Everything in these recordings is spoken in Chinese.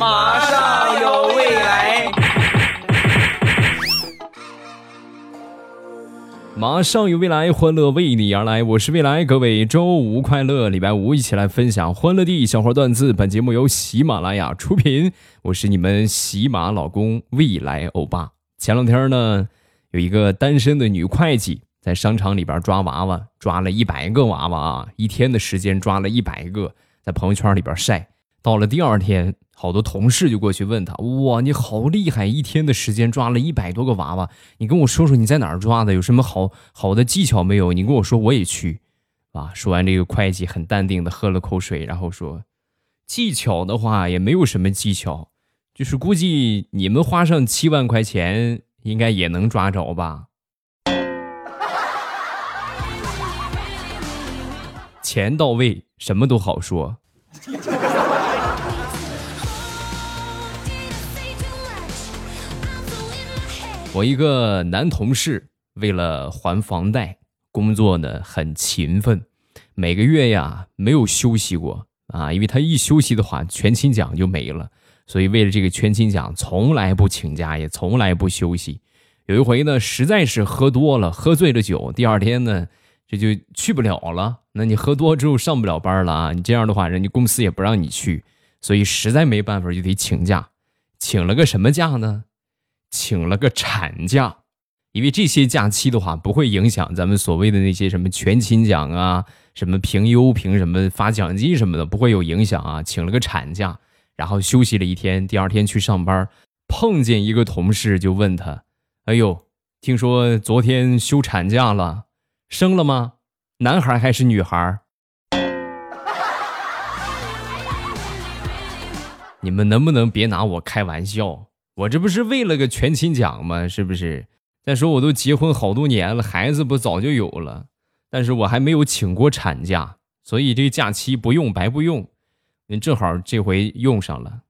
马上有未来，马上有未来，欢乐为你而来。我是未来，各位周五快乐！礼拜五一起来分享欢乐地小花段子。本节目由喜马拉雅出品，我是你们喜马老公未来欧巴。前两天呢，有一个单身的女会计在商场里边抓娃娃，抓了一百个娃娃啊，一天的时间抓了一百个，在朋友圈里边晒。到了第二天，好多同事就过去问他：“哇，你好厉害！一天的时间抓了一百多个娃娃，你跟我说说你在哪儿抓的？有什么好好的技巧没有？你跟我说，我也去。”啊，说完这个会计很淡定的喝了口水，然后说：“技巧的话也没有什么技巧，就是估计你们花上七万块钱，应该也能抓着吧？钱到位，什么都好说。”我一个男同事为了还房贷，工作呢很勤奋，每个月呀没有休息过啊，因为他一休息的话，全勤奖就没了，所以为了这个全勤奖，从来不请假，也从来不休息。有一回呢，实在是喝多了，喝醉了酒，第二天呢这就去不了了。那你喝多之后上不了班了啊，你这样的话，人家公司也不让你去，所以实在没办法就得请假，请了个什么假呢？请了个产假，因为这些假期的话不会影响咱们所谓的那些什么全勤奖啊、什么评优评什么发奖金什么的，不会有影响啊。请了个产假，然后休息了一天，第二天去上班，碰见一个同事就问他：“哎呦，听说昨天休产假了，生了吗？男孩还是女孩？” 你们能不能别拿我开玩笑？我这不是为了个全勤奖吗？是不是？再说我都结婚好多年了，孩子不早就有了，但是我还没有请过产假，所以这个假期不用白不用，正好这回用上了。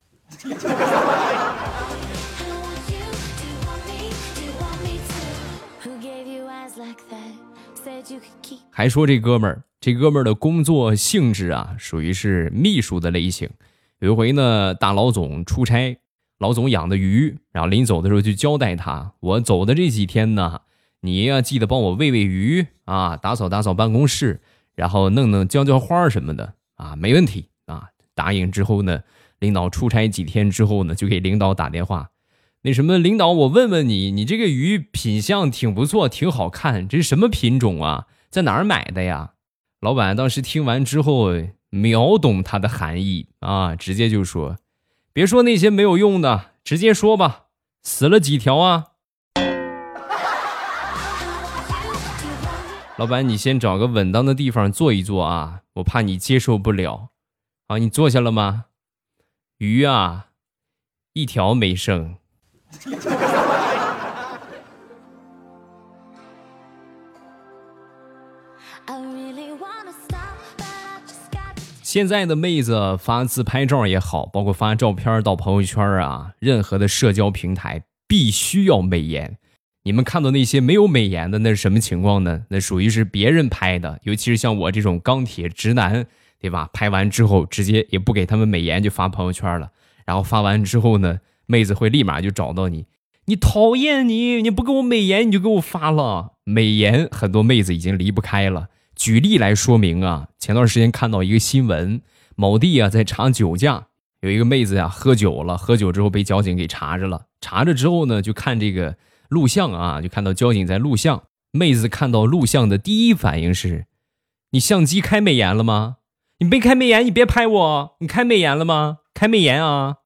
还说这哥们儿，这哥们儿的工作性质啊，属于是秘书的类型。有一回呢，大老总出差。老总养的鱼，然后临走的时候就交代他：我走的这几天呢，你呀记得帮我喂喂鱼啊，打扫打扫办公室，然后弄弄浇浇花什么的啊，没问题啊。答应之后呢，领导出差几天之后呢，就给领导打电话，那什么领导，我问问你，你这个鱼品相挺不错，挺好看，这是什么品种啊？在哪儿买的呀？老板当时听完之后秒懂他的含义啊，直接就说。别说那些没有用的，直接说吧，死了几条啊？老板，你先找个稳当的地方坐一坐啊，我怕你接受不了。好，你坐下了吗？鱼啊，一条没剩。现在的妹子发自拍照也好，包括发照片到朋友圈啊，任何的社交平台必须要美颜。你们看到那些没有美颜的，那是什么情况呢？那属于是别人拍的，尤其是像我这种钢铁直男，对吧？拍完之后直接也不给他们美颜就发朋友圈了，然后发完之后呢，妹子会立马就找到你，你讨厌你，你不给我美颜你就给我发了美颜，很多妹子已经离不开了。举例来说明啊，前段时间看到一个新闻，某地啊在查酒驾，有一个妹子呀喝酒了，喝酒之后被交警给查着了，查着之后呢就看这个录像啊，就看到交警在录像，妹子看到录像的第一反应是：你相机开美颜了吗？你没开美颜，你别拍我，你开美颜了吗？开美颜啊！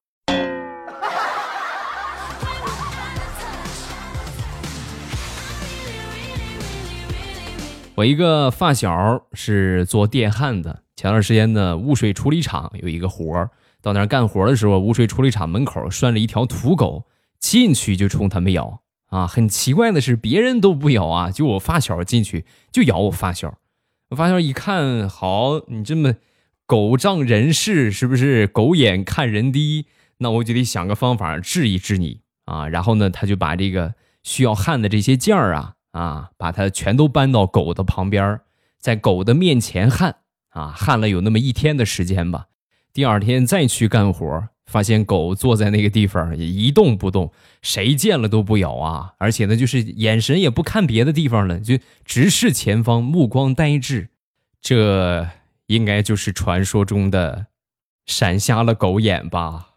我一个发小是做电焊的，前段时间呢，污水处理厂有一个活儿，到那儿干活的时候，污水处理厂门口拴了一条土狗，进去就冲他们咬啊！很奇怪的是，别人都不咬啊，就我发小进去就咬我发小。我发小一看，好，你这么狗仗人势，是不是狗眼看人低？那我就得想个方法治一治你啊！然后呢，他就把这个需要焊的这些件儿啊。啊，把它全都搬到狗的旁边，在狗的面前焊啊，焊了有那么一天的时间吧。第二天再去干活，发现狗坐在那个地方也一动不动，谁见了都不咬啊！而且呢，就是眼神也不看别的地方了，就直视前方，目光呆滞。这应该就是传说中的闪瞎了狗眼吧？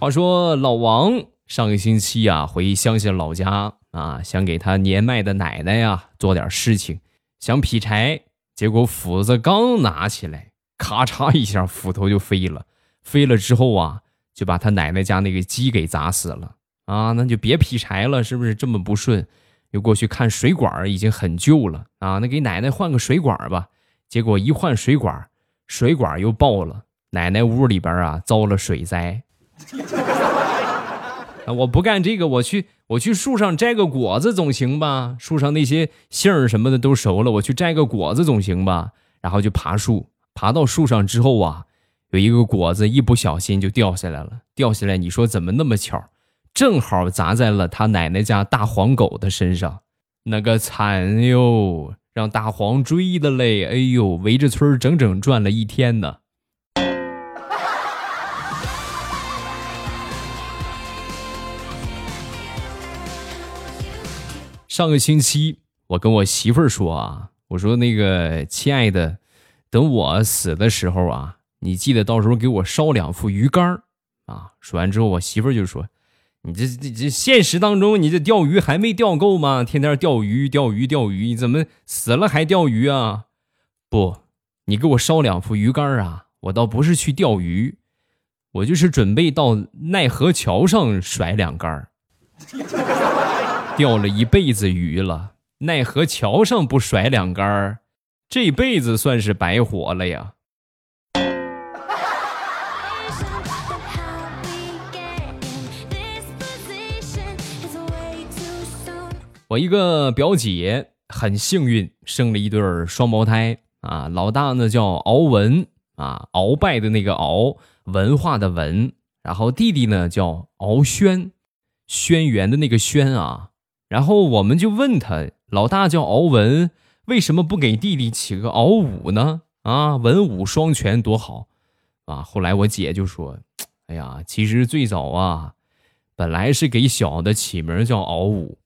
话说老王上个星期啊回乡下老家啊，想给他年迈的奶奶呀做点事情，想劈柴，结果斧子刚拿起来，咔嚓一下斧头就飞了，飞了之后啊就把他奶奶家那个鸡给砸死了啊，那就别劈柴了，是不是这么不顺？又过去看水管已经很旧了啊，那给奶奶换个水管吧。结果一换水管，水管又爆了，奶奶屋里边啊遭了水灾。我不干这个，我去，我去树上摘个果子总行吧？树上那些杏儿什么的都熟了，我去摘个果子总行吧？然后就爬树，爬到树上之后啊，有一个果子一不小心就掉下来了，掉下来，你说怎么那么巧？正好砸在了他奶奶家大黄狗的身上，那个惨哟，让大黄追的嘞，哎呦，围着村整整转了一天呢。上个星期，我跟我媳妇儿说啊，我说那个亲爱的，等我死的时候啊，你记得到时候给我烧两副鱼竿啊。说完之后，我媳妇儿就说：“你这这这现实当中，你这钓鱼还没钓够吗？天天钓鱼钓鱼钓鱼，你怎么死了还钓鱼啊？不，你给我烧两副鱼竿啊！我倒不是去钓鱼，我就是准备到奈何桥上甩两竿儿。”钓了一辈子鱼了，奈何桥上不甩两杆儿，这辈子算是白活了呀！我一个表姐很幸运，生了一对双胞胎啊，老大呢叫敖文啊，鳌拜的那个鳌，文化的文，然后弟弟呢叫敖轩，轩辕的那个轩啊。然后我们就问他，老大叫敖文，为什么不给弟弟起个敖武呢？啊，文武双全多好，啊！后来我姐就说：“哎呀，其实最早啊，本来是给小的起名叫敖武，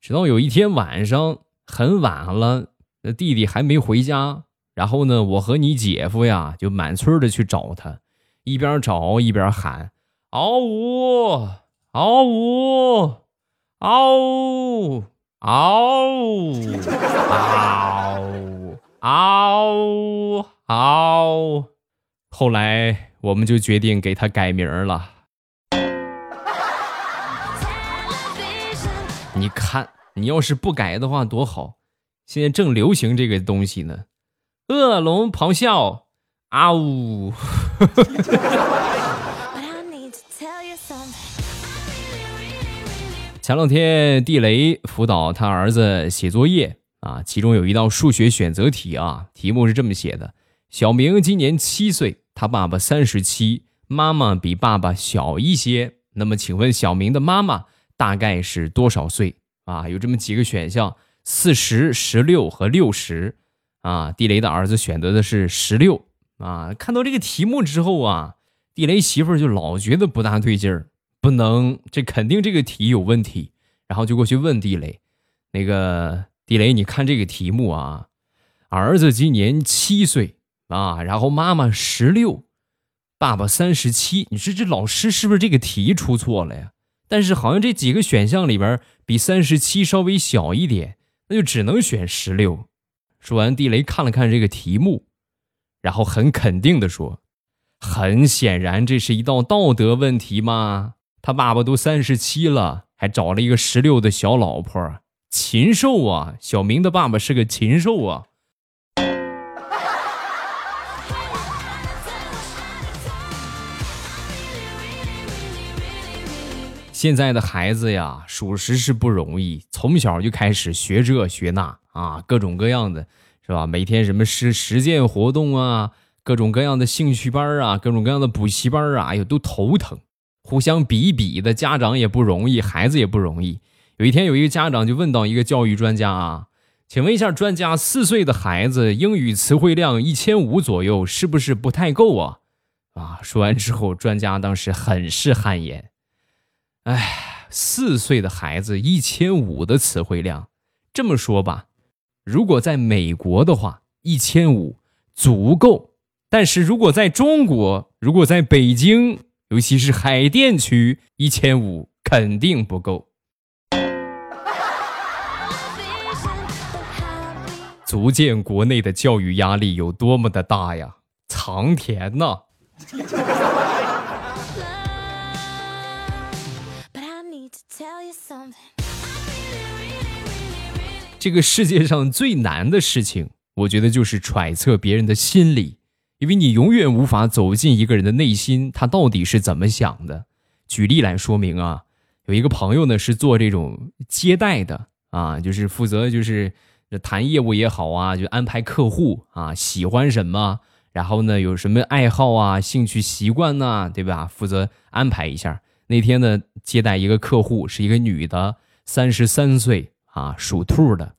直到有一天晚上很晚了，那弟弟还没回家，然后呢，我和你姐夫呀就满村的去找他，一边找一边喊敖武，敖武。”嗷嗷嗷嗷嗷！后来我们就决定给他改名了。你看，你要是不改的话多好！现在正流行这个东西呢。恶龙咆哮，啊呜！前两天地雷辅导他儿子写作业啊，其中有一道数学选择题啊，题目是这么写的：小明今年七岁，他爸爸三十七，妈妈比爸爸小一些。那么请问小明的妈妈大概是多少岁啊？有这么几个选项：四十、十六和六十。啊，地雷的儿子选择的是十六啊。看到这个题目之后啊，地雷媳妇儿就老觉得不大对劲儿。不能，这肯定这个题有问题。然后就过去问地雷，那个地雷，你看这个题目啊，儿子今年七岁啊，然后妈妈十六，爸爸三十七。你说这老师是不是这个题出错了呀？但是好像这几个选项里边比三十七稍微小一点，那就只能选十六。说完，地雷看了看这个题目，然后很肯定的说：“很显然，这是一道道德问题嘛。”他爸爸都三十七了，还找了一个十六的小老婆，禽兽啊！小明的爸爸是个禽兽啊！现在的孩子呀，属实是不容易，从小就开始学这学那啊，各种各样的，是吧？每天什么实实践活动啊，各种各样的兴趣班啊，各种各样的补习班啊，哎呦，都头疼。互相比一比的家长也不容易，孩子也不容易。有一天，有一个家长就问到一个教育专家啊，请问一下专家，四岁的孩子英语词汇量一千五左右，是不是不太够啊？啊！说完之后，专家当时很是汗颜。哎，四岁的孩子一千五的词汇量，这么说吧，如果在美国的话，一千五足够；但是如果在中国，如果在北京，尤其是海淀区，一千五肯定不够。足见国内的教育压力有多么的大呀！藏田呐！这个世界上最难的事情，我觉得就是揣测别人的心理，因为你永远无法走进一个人的内心，他到底是怎么想的。举例来说明啊，有一个朋友呢是做这种接待的啊，就是负责就是。谈业务也好啊，就安排客户啊，喜欢什么，然后呢，有什么爱好啊、兴趣习惯呢，对吧？负责安排一下。那天呢，接待一个客户，是一个女的，三十三岁啊，属兔的。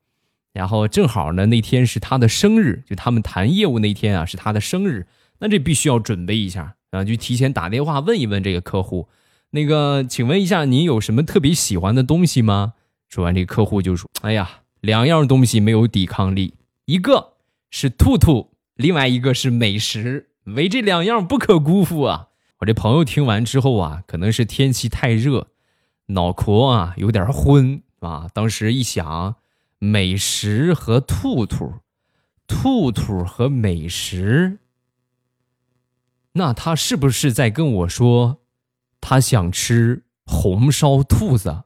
然后正好呢，那天是他的生日，就他们谈业务那天啊，是他的生日。那这必须要准备一下啊，就提前打电话问一问这个客户，那个，请问一下，您有什么特别喜欢的东西吗？说完，这客户就说：“哎呀。”两样东西没有抵抗力，一个是兔兔，另外一个是美食，唯这两样不可辜负啊！我这朋友听完之后啊，可能是天气太热，脑壳啊有点昏啊。当时一想，美食和兔兔，兔兔和美食，那他是不是在跟我说，他想吃红烧兔子？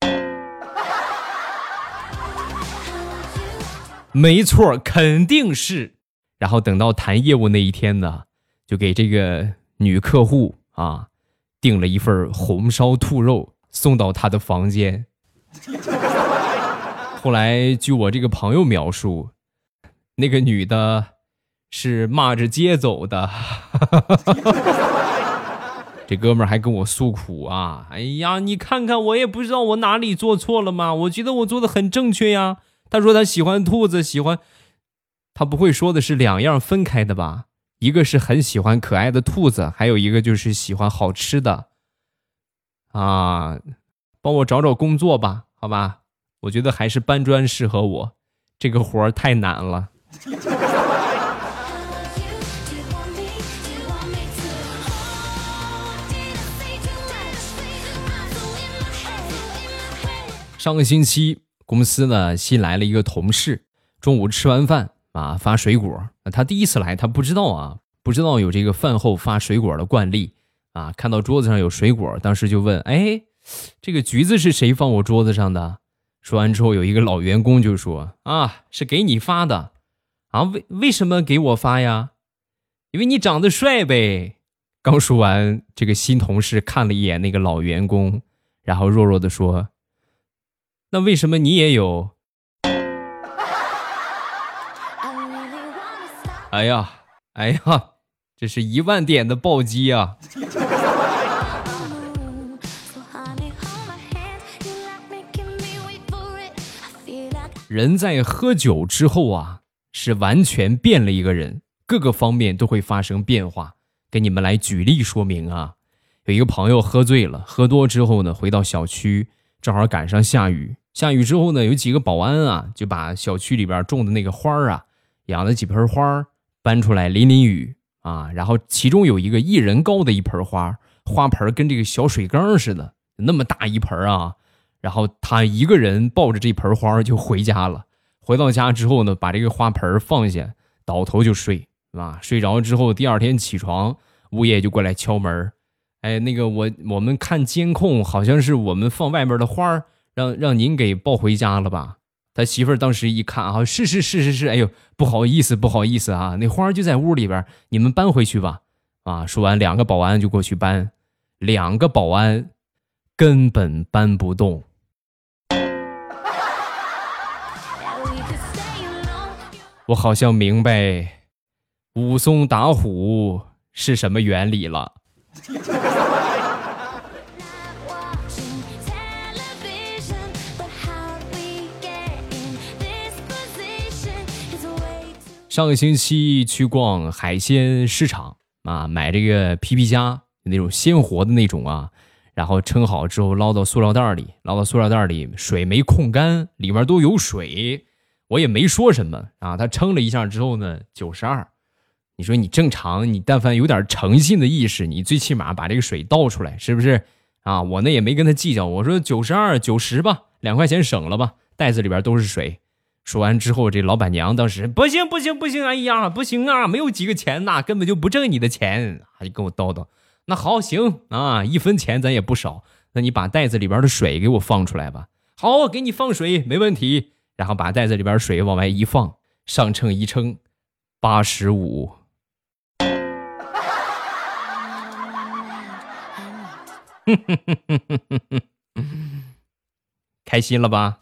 没错，肯定是。然后等到谈业务那一天呢，就给这个女客户啊订了一份红烧兔肉送到她的房间。后来据我这个朋友描述，那个女的是骂着街走的。这哥们儿还跟我诉苦啊！哎呀，你看看我也不知道我哪里做错了吗？我觉得我做的很正确呀。他说他喜欢兔子，喜欢。他不会说的是两样分开的吧？一个是很喜欢可爱的兔子，还有一个就是喜欢好吃的。啊，帮我找找工作吧，好吧？我觉得还是搬砖适合我，这个活儿太难了。上个星期。公司呢新来了一个同事，中午吃完饭啊发水果。他第一次来，他不知道啊，不知道有这个饭后发水果的惯例啊。看到桌子上有水果，当时就问：“哎，这个橘子是谁放我桌子上的？”说完之后，有一个老员工就说：“啊，是给你发的啊？为为什么给我发呀？因为你长得帅呗。”刚说完，这个新同事看了一眼那个老员工，然后弱弱的说。那为什么你也有？哎呀，哎呀，这是一万点的暴击啊！人在喝酒之后啊，是完全变了一个人，各个方面都会发生变化。给你们来举例说明啊，有一个朋友喝醉了，喝多之后呢，回到小区，正好赶上下雨。下雨之后呢，有几个保安啊，就把小区里边种的那个花啊，养了几盆花搬出来淋淋雨啊。然后其中有一个一人高的一盆花，花盆跟这个小水缸似的，那么大一盆啊。然后他一个人抱着这盆花就回家了。回到家之后呢，把这个花盆放下，倒头就睡，是吧？睡着之后，第二天起床，物业就过来敲门，哎，那个我我们看监控，好像是我们放外面的花。让让您给抱回家了吧？他媳妇儿当时一看啊，是是是是是，哎呦，不好意思不好意思啊，那花就在屋里边，你们搬回去吧。啊，说完，两个保安就过去搬，两个保安根本搬不动。我好像明白武松打虎是什么原理了。上个星期去逛海鲜市场啊，买这个皮皮虾，那种鲜活的那种啊，然后称好之后捞到塑料袋里，捞到塑料袋里，水没控干，里面都有水，我也没说什么啊。他称了一下之后呢，九十二。你说你正常，你但凡有点诚信的意识，你最起码把这个水倒出来，是不是？啊，我呢也没跟他计较，我说九十二九十吧，两块钱省了吧，袋子里边都是水。说完之后，这老板娘当时不行不行不行，哎呀不行啊，没有几个钱呐，根本就不挣你的钱，还跟我叨叨。那好行啊，一分钱咱也不少，那你把袋子里边的水给我放出来吧。好，给你放水没问题。然后把袋子里边水往外一放，上秤一称，八十五。开心了吧？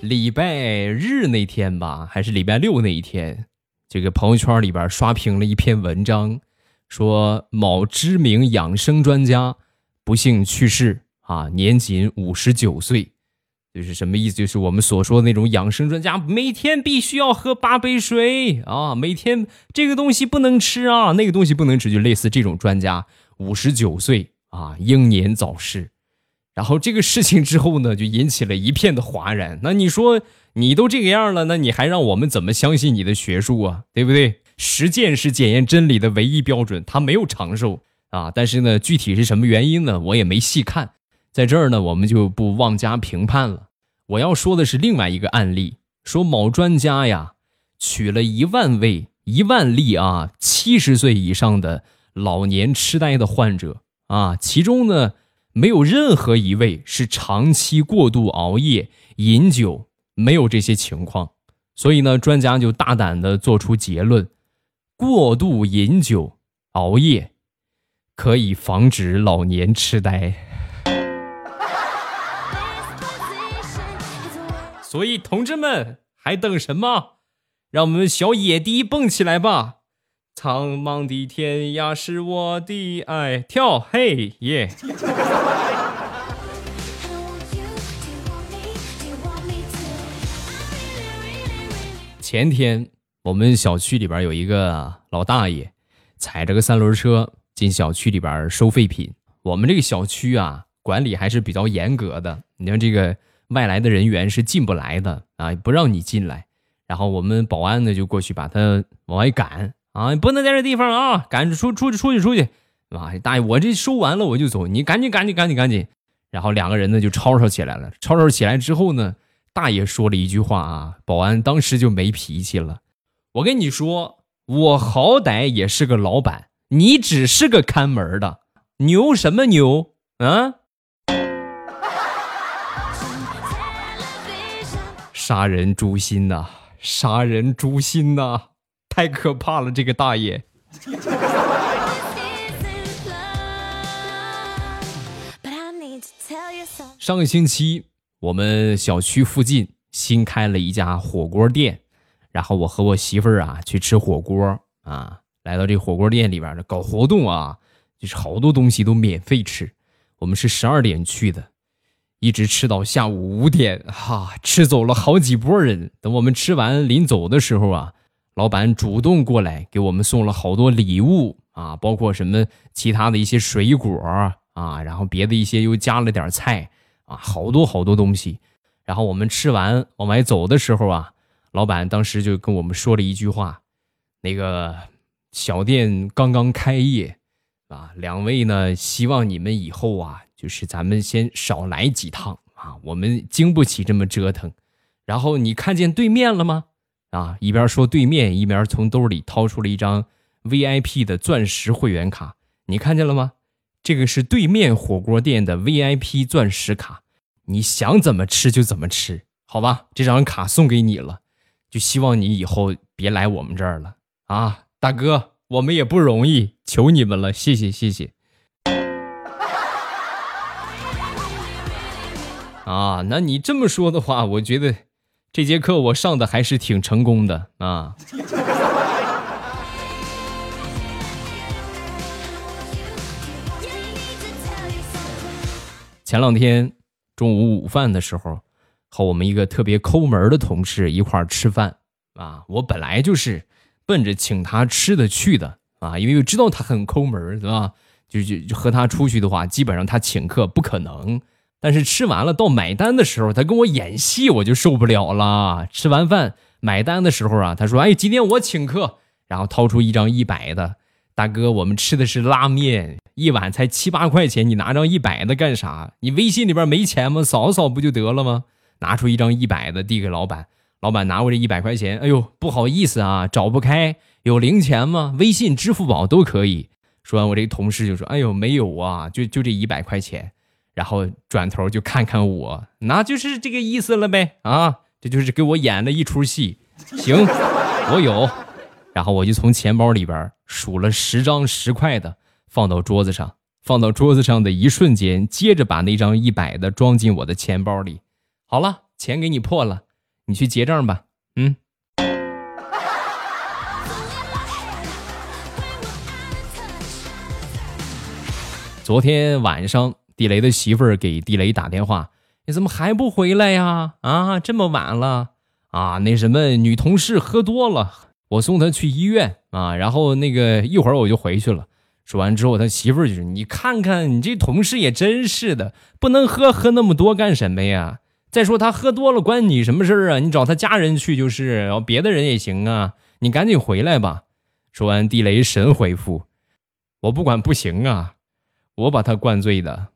礼拜日那天吧，还是礼拜六那一天，这个朋友圈里边刷屏了一篇文章，说某知名养生专家不幸去世啊，年仅五十九岁。就是什么意思？就是我们所说的那种养生专家，每天必须要喝八杯水啊，每天这个东西不能吃啊，那个东西不能吃，就类似这种专家，五十九岁啊，英年早逝。然后这个事情之后呢，就引起了一片的哗然。那你说你都这个样了，那你还让我们怎么相信你的学术啊？对不对？实践是检验真理的唯一标准，他没有长寿啊。但是呢，具体是什么原因呢？我也没细看，在这儿呢，我们就不妄加评判了。我要说的是另外一个案例，说某专家呀，取了一万位、一万例啊，七十岁以上的老年痴呆的患者啊，其中呢。没有任何一位是长期过度熬夜、饮酒，没有这些情况。所以呢，专家就大胆的做出结论：过度饮酒、熬夜可以防止老年痴呆。所以，同志们还等什么？让我们小野迪蹦起来吧！苍茫的天涯是我的爱，跳嘿耶！前天我们小区里边有一个老大爷，踩着个三轮车进小区里边收废品。我们这个小区啊，管理还是比较严格的，你看这个外来的人员是进不来的啊，不让你进来。然后我们保安呢就过去把他往外赶。啊，你不能在这地方啊！赶出出去出去出去！啊，大爷，我这收完了我就走，你赶紧赶紧赶紧赶紧！然后两个人呢就吵吵起来了。吵吵起来之后呢，大爷说了一句话啊，保安当时就没脾气了。我跟你说，我好歹也是个老板，你只是个看门的，牛什么牛啊？杀人诛心呐！杀人诛心呐！太可怕了，这个大爷。上个星期，我们小区附近新开了一家火锅店，然后我和我媳妇儿啊去吃火锅啊，来到这火锅店里边儿搞活动啊，就是好多东西都免费吃。我们是十二点去的，一直吃到下午五点，哈，吃走了好几波人。等我们吃完临走的时候啊。老板主动过来给我们送了好多礼物啊，包括什么其他的一些水果啊，然后别的一些又加了点菜啊，好多好多东西。然后我们吃完往外走的时候啊，老板当时就跟我们说了一句话：“那个小店刚刚开业啊，两位呢，希望你们以后啊，就是咱们先少来几趟啊，我们经不起这么折腾。”然后你看见对面了吗？啊！一边说对面，一边从兜里掏出了一张 VIP 的钻石会员卡。你看见了吗？这个是对面火锅店的 VIP 钻石卡，你想怎么吃就怎么吃，好吧？这张卡送给你了，就希望你以后别来我们这儿了啊，大哥，我们也不容易，求你们了，谢谢谢谢。啊，那你这么说的话，我觉得。这节课我上的还是挺成功的啊！前两天中午午饭的时候，和我们一个特别抠门的同事一块儿吃饭啊。我本来就是奔着请他吃的去的啊，因为我知道他很抠门，对吧？就就就和他出去的话，基本上他请客不可能。但是吃完了到买单的时候，他跟我演戏，我就受不了了。吃完饭买单的时候啊，他说：“哎，今天我请客。”然后掏出一张一百的，大哥，我们吃的是拉面，一碗才七八块钱，你拿张一百的干啥？你微信里边没钱吗？扫扫不就得了吗？拿出一张一百的递给老板，老板拿过这一百块钱，哎呦，不好意思啊，找不开，有零钱吗？微信、支付宝都可以。说完，我这同事就说：“哎呦，没有啊，就就这一百块钱。”然后转头就看看我，那就是这个意思了呗啊，这就是给我演了一出戏。行，我有。然后我就从钱包里边数了十张十块的，放到桌子上，放到桌子上的一瞬间，接着把那张一百的装进我的钱包里。好了，钱给你破了，你去结账吧。嗯。昨天晚上。地雷的媳妇儿给地雷打电话：“你怎么还不回来呀？啊，这么晚了啊！那什么，女同事喝多了，我送她去医院啊。然后那个一会儿我就回去了。说完之后，他媳妇儿就是：你看看你这同事也真是的，不能喝喝那么多干什么呀？再说他喝多了关你什么事儿啊？你找他家人去就是，然后别的人也行啊。你赶紧回来吧。”说完，地雷神回复：“我不管不行啊，我把他灌醉的。”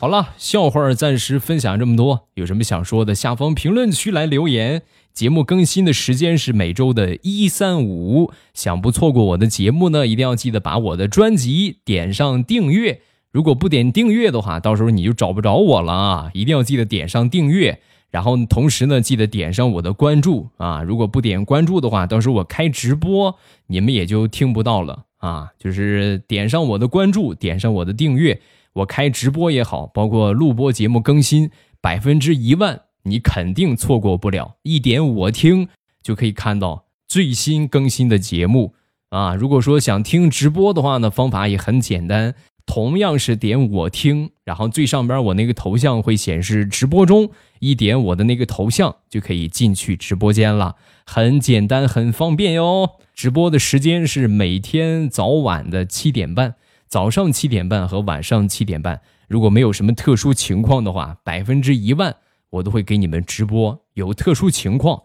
好了，笑话暂时分享这么多，有什么想说的，下方评论区来留言。节目更新的时间是每周的一三五，想不错过我的节目呢，一定要记得把我的专辑点上订阅。如果不点订阅的话，到时候你就找不着我了啊！一定要记得点上订阅，然后同时呢，记得点上我的关注啊！如果不点关注的话，到时候我开直播，你们也就听不到了啊！就是点上我的关注，点上我的订阅。我开直播也好，包括录播节目更新，百分之一万你肯定错过不了。一点我听就可以看到最新更新的节目啊！如果说想听直播的话呢，方法也很简单，同样是点我听，然后最上边我那个头像会显示直播中，一点我的那个头像就可以进去直播间了，很简单，很方便哟。直播的时间是每天早晚的七点半。早上七点半和晚上七点半，如果没有什么特殊情况的话，百分之一万我都会给你们直播。有特殊情况，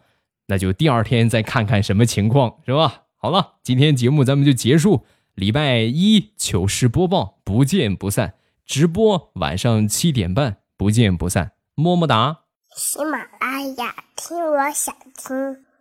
那就第二天再看看什么情况，是吧？好了，今天节目咱们就结束。礼拜一糗事播报，不见不散。直播晚上七点半，不见不散。么么哒。喜马拉雅，听我想听。